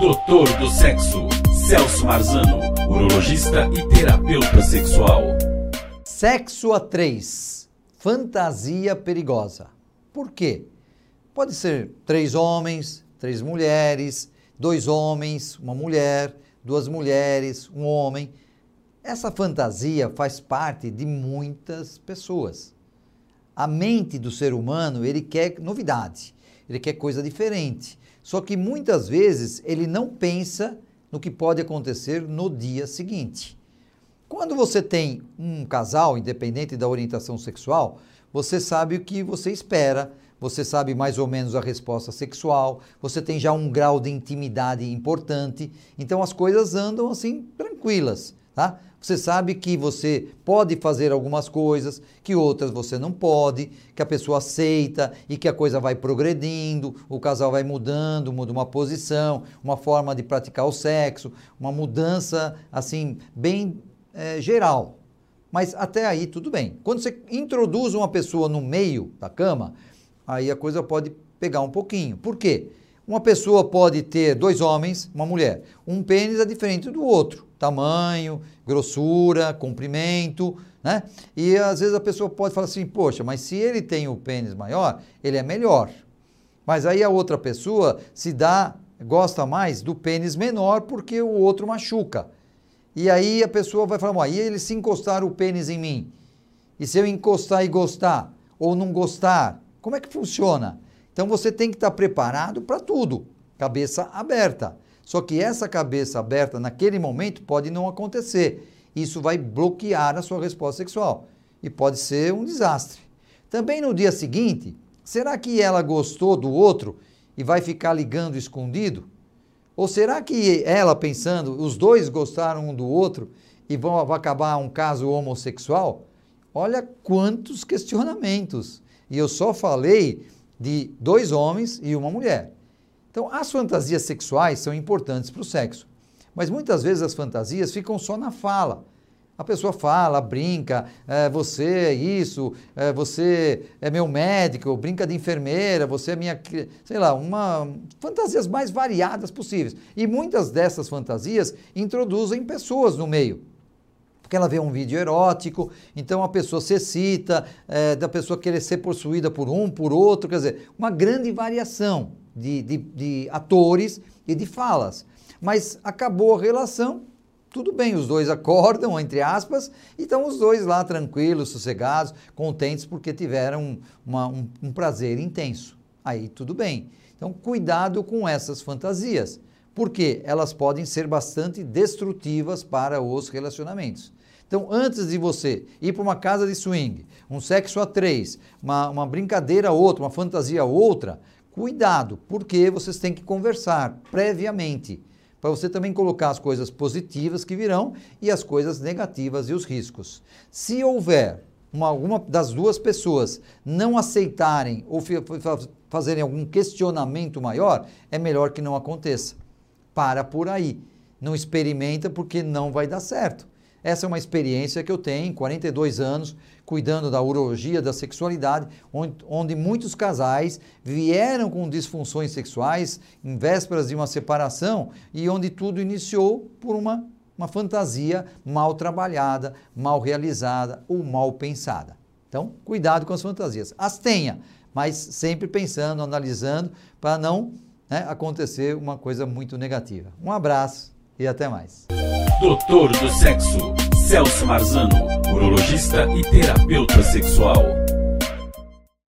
Doutor do Sexo, Celso Marzano, urologista e terapeuta sexual. Sexo a três, fantasia perigosa. Por quê? Pode ser três homens, três mulheres, dois homens, uma mulher, duas mulheres, um homem. Essa fantasia faz parte de muitas pessoas. A mente do ser humano, ele quer novidade, ele quer coisa diferente. Só que muitas vezes ele não pensa no que pode acontecer no dia seguinte. Quando você tem um casal, independente da orientação sexual, você sabe o que você espera, você sabe mais ou menos a resposta sexual, você tem já um grau de intimidade importante, então as coisas andam assim tranquilas, tá? Você sabe que você pode fazer algumas coisas, que outras você não pode, que a pessoa aceita e que a coisa vai progredindo, o casal vai mudando, muda uma posição, uma forma de praticar o sexo, uma mudança assim bem é, geral. Mas até aí tudo bem. Quando você introduz uma pessoa no meio da cama, aí a coisa pode pegar um pouquinho. Por quê? Uma pessoa pode ter dois homens, uma mulher. Um pênis é diferente do outro. Tamanho, grossura, comprimento, né? E às vezes a pessoa pode falar assim, poxa, mas se ele tem o pênis maior, ele é melhor. Mas aí a outra pessoa se dá, gosta mais do pênis menor porque o outro machuca. E aí a pessoa vai falar, e eles se encostaram o pênis em mim? E se eu encostar e gostar, ou não gostar, como é que funciona? Então você tem que estar preparado para tudo, cabeça aberta. Só que essa cabeça aberta naquele momento pode não acontecer. Isso vai bloquear a sua resposta sexual e pode ser um desastre. Também no dia seguinte, será que ela gostou do outro e vai ficar ligando escondido? Ou será que ela pensando, os dois gostaram um do outro e vão acabar um caso homossexual? Olha quantos questionamentos. E eu só falei de dois homens e uma mulher. Então, as fantasias sexuais são importantes para o sexo, mas muitas vezes as fantasias ficam só na fala. A pessoa fala, brinca, é, você é isso, é, você é meu médico, brinca de enfermeira, você é minha. sei lá, uma. fantasias mais variadas possíveis. E muitas dessas fantasias introduzem pessoas no meio porque ela vê um vídeo erótico, então a pessoa se excita, é, da pessoa querer ser possuída por um, por outro, quer dizer, uma grande variação de, de, de atores e de falas. Mas acabou a relação, tudo bem, os dois acordam, entre aspas, e estão os dois lá tranquilos, sossegados, contentes porque tiveram uma, um, um prazer intenso. Aí tudo bem. Então, cuidado com essas fantasias porque elas podem ser bastante destrutivas para os relacionamentos. Então, antes de você ir para uma casa de swing, um sexo a três, uma, uma brincadeira outra, uma fantasia outra, cuidado, porque vocês têm que conversar previamente, para você também colocar as coisas positivas que virão e as coisas negativas e os riscos. Se houver uma, alguma das duas pessoas não aceitarem ou fazerem algum questionamento maior, é melhor que não aconteça para por aí. Não experimenta porque não vai dar certo. Essa é uma experiência que eu tenho, 42 anos, cuidando da urologia da sexualidade, onde, onde, muitos casais vieram com disfunções sexuais em vésperas de uma separação e onde tudo iniciou por uma, uma fantasia mal trabalhada, mal realizada ou mal pensada. Então, cuidado com as fantasias. As tenha, mas sempre pensando, analisando, para não né, acontecer uma coisa muito negativa. Um abraço e até mais. Doutor do Sexo, Celso Marzano, urologista e terapeuta sexual.